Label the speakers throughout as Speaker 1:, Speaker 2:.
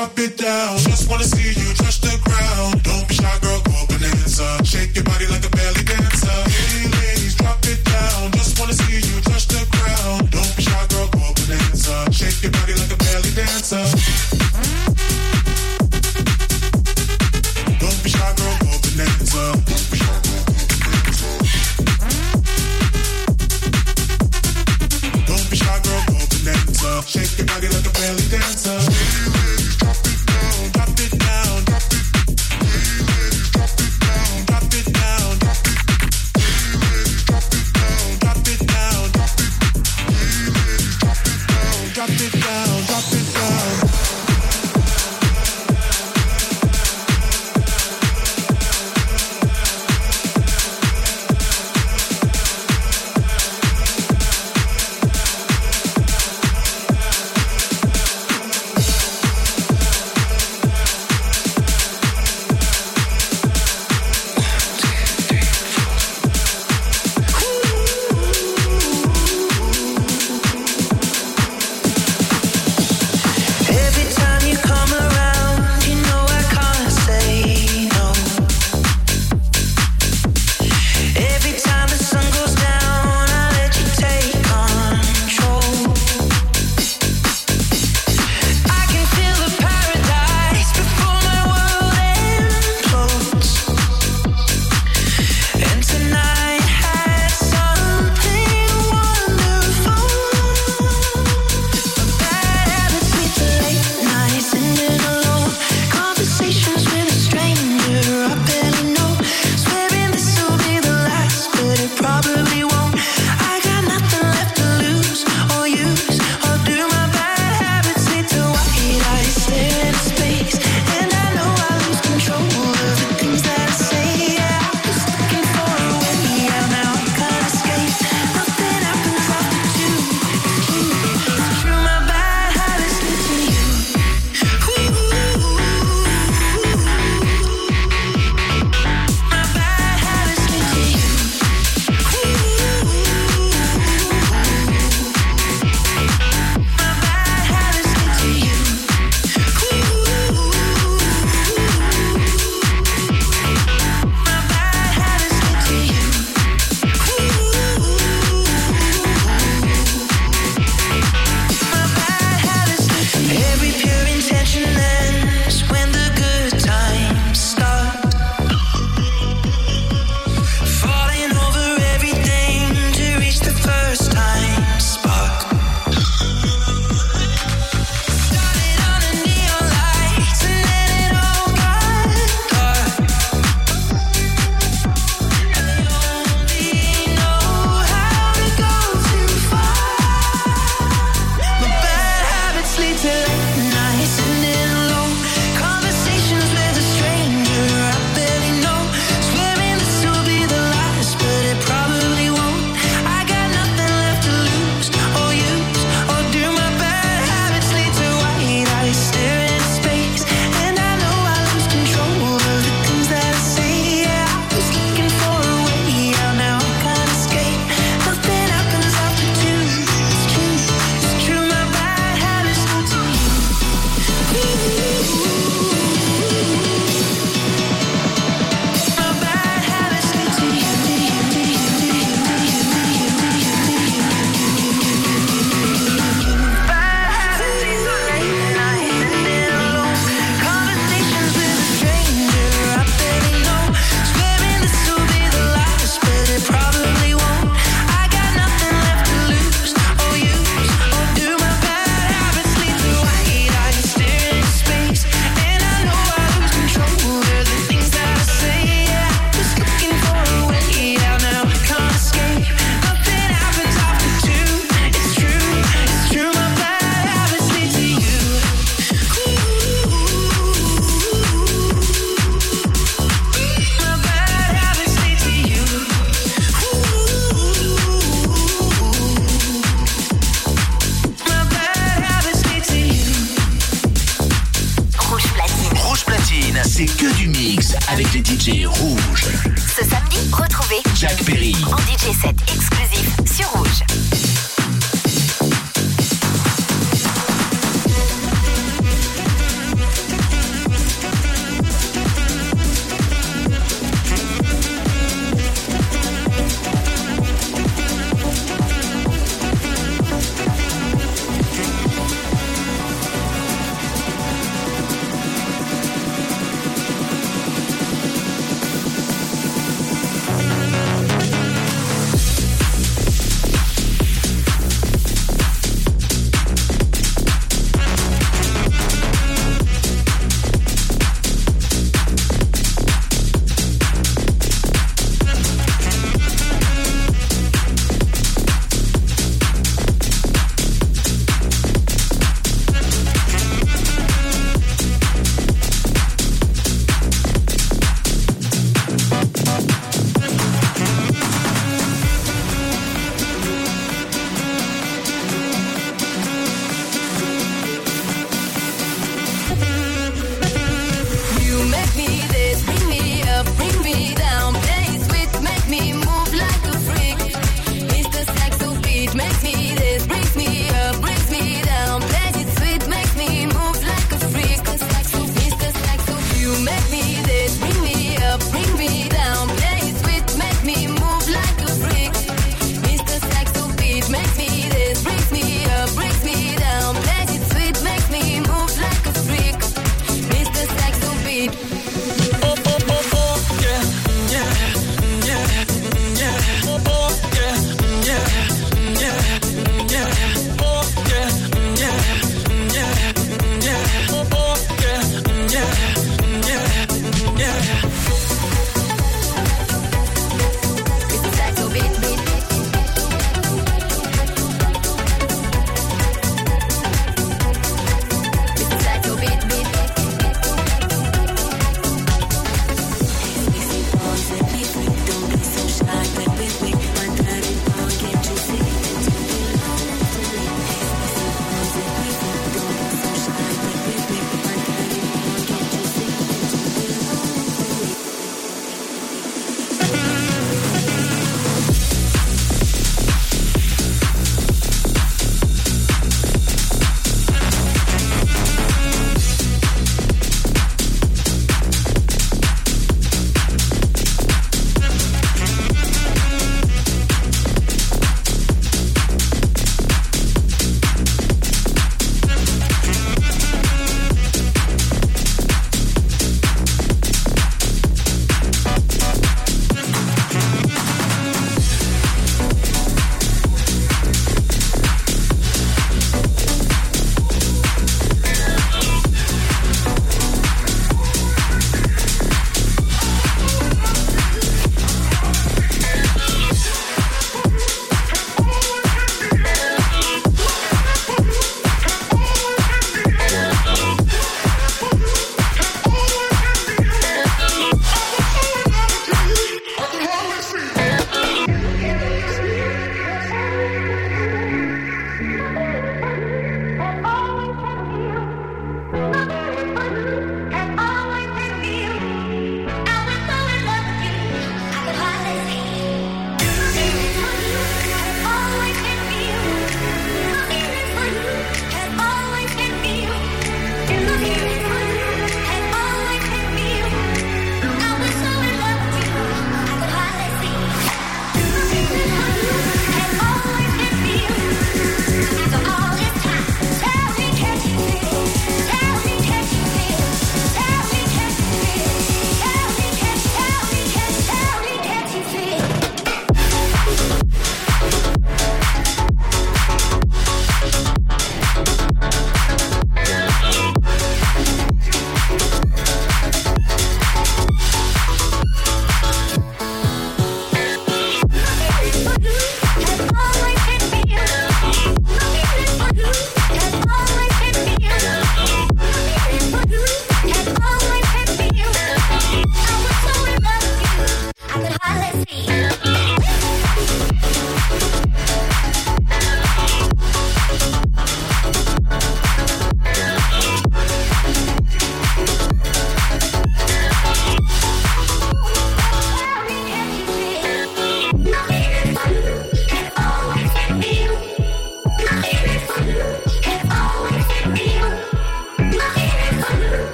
Speaker 1: drop it down. Just wanna see you.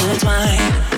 Speaker 2: it's mine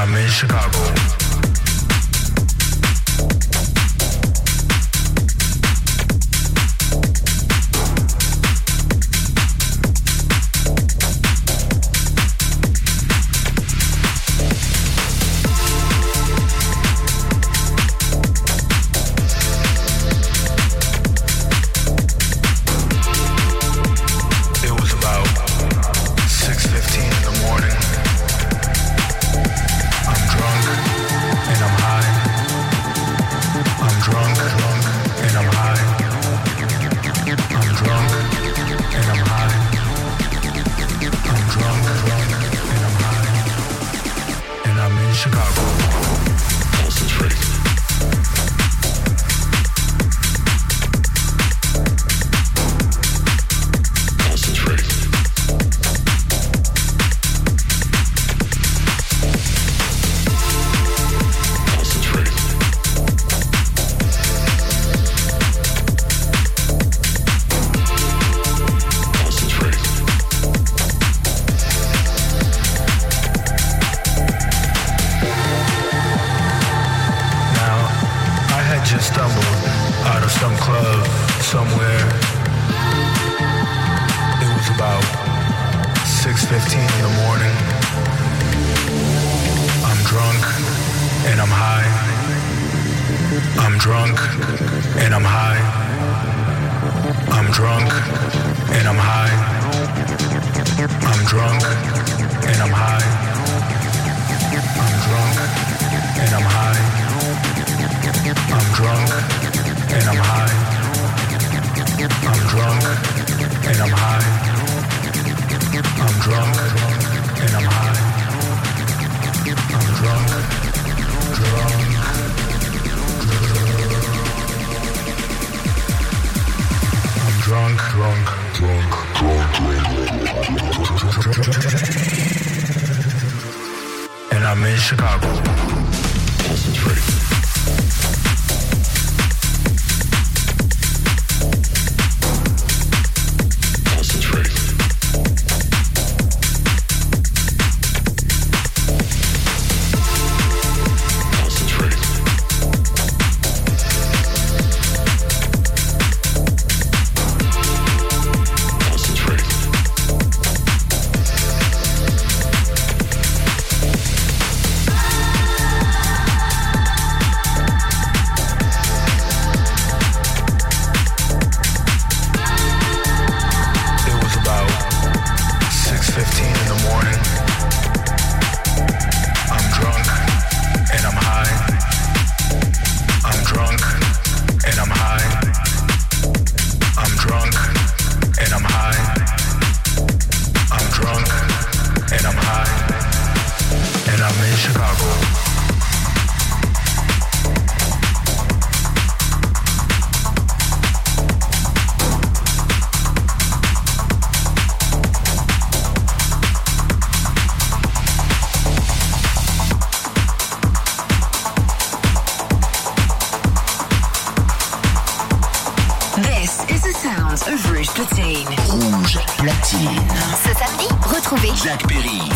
Speaker 3: I'm in Chicago.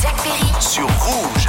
Speaker 2: Jack Perry
Speaker 3: sur Rouge.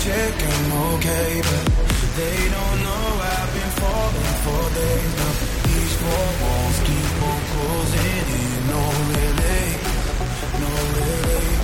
Speaker 4: check, I'm okay, but they don't know I've been falling for days now. These four walls keep on closing in, no relief, no relief.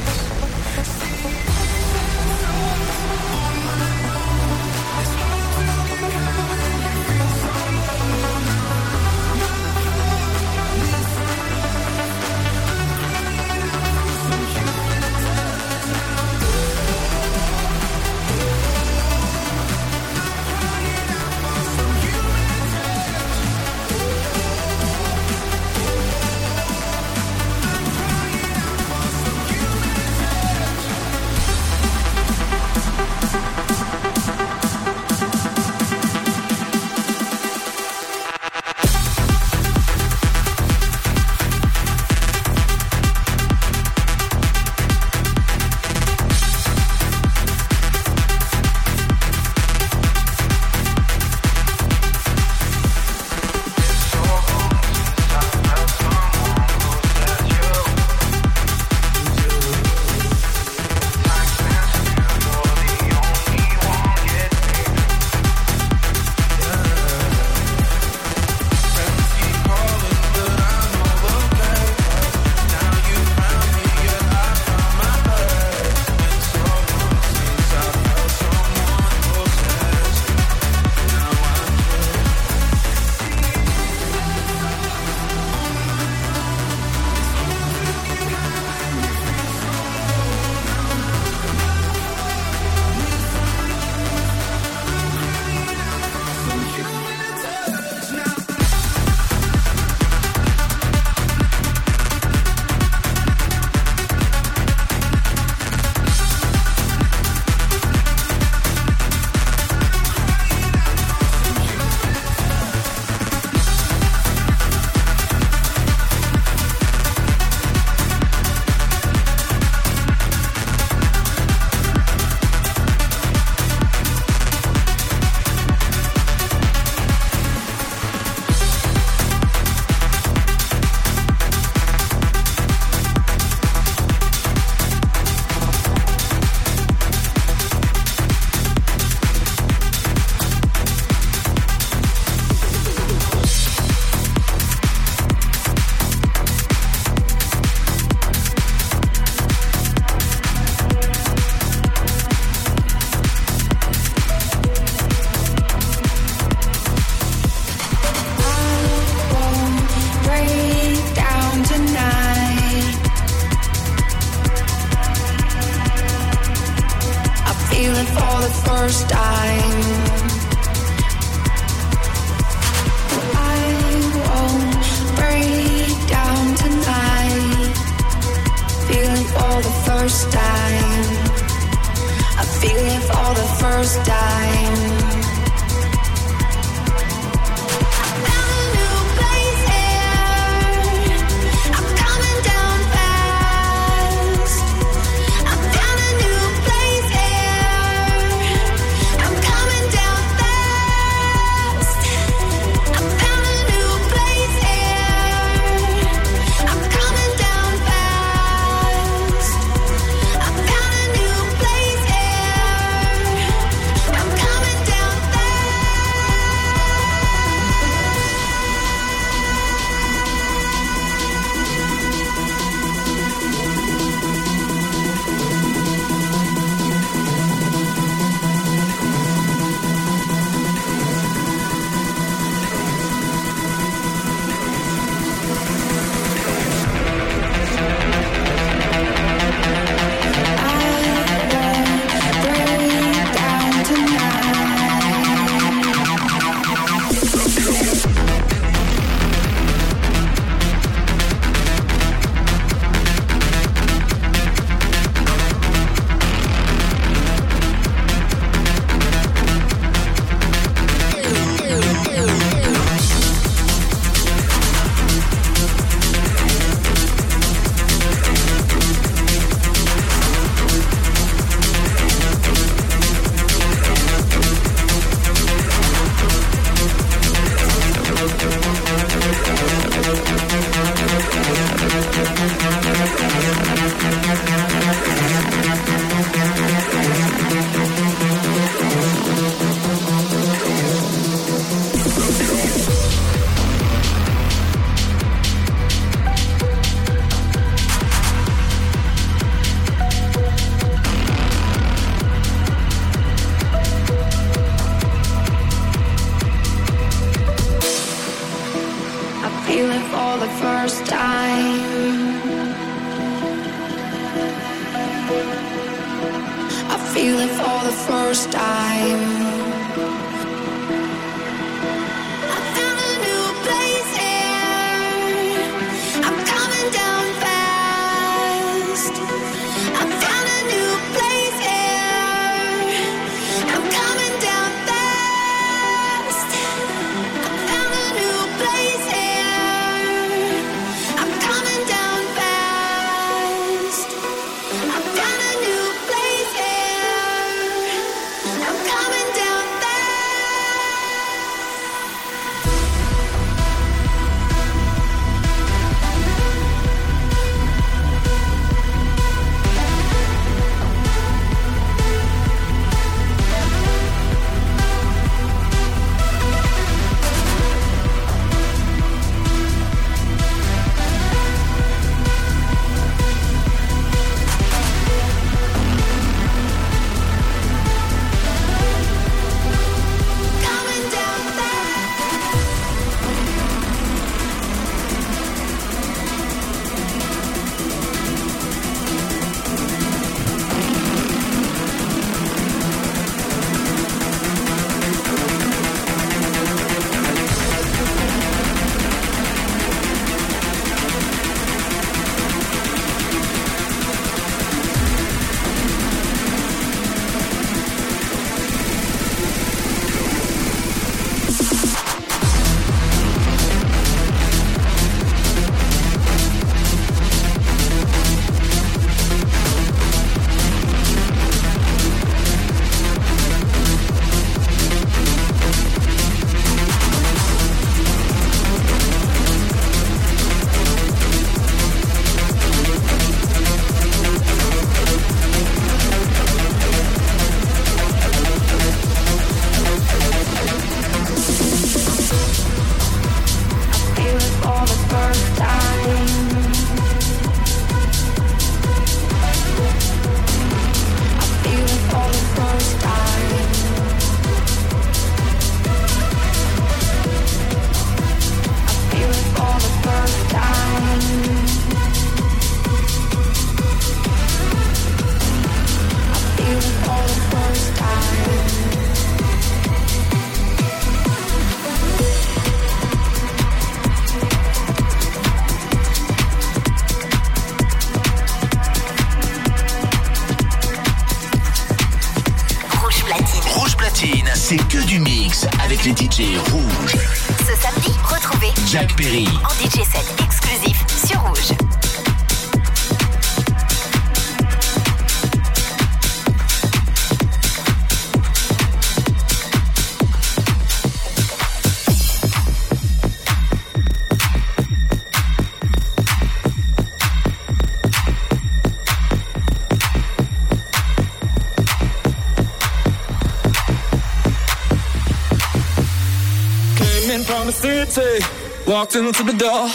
Speaker 5: Walked into the door.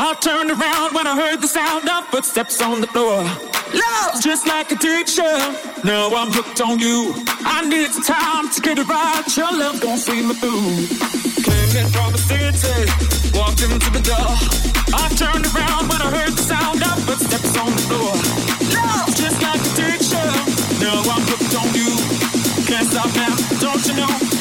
Speaker 5: I turned around when I heard the sound of footsteps on the floor. Love's just like a addiction. Now I'm hooked on you. I need some time to get it right. Your love gon' see me through. Came in from the city, walked into the door. I turned around when I heard the sound of footsteps on the floor. Love's just like addiction. Now I'm hooked on you. Can't stop now, don't you know?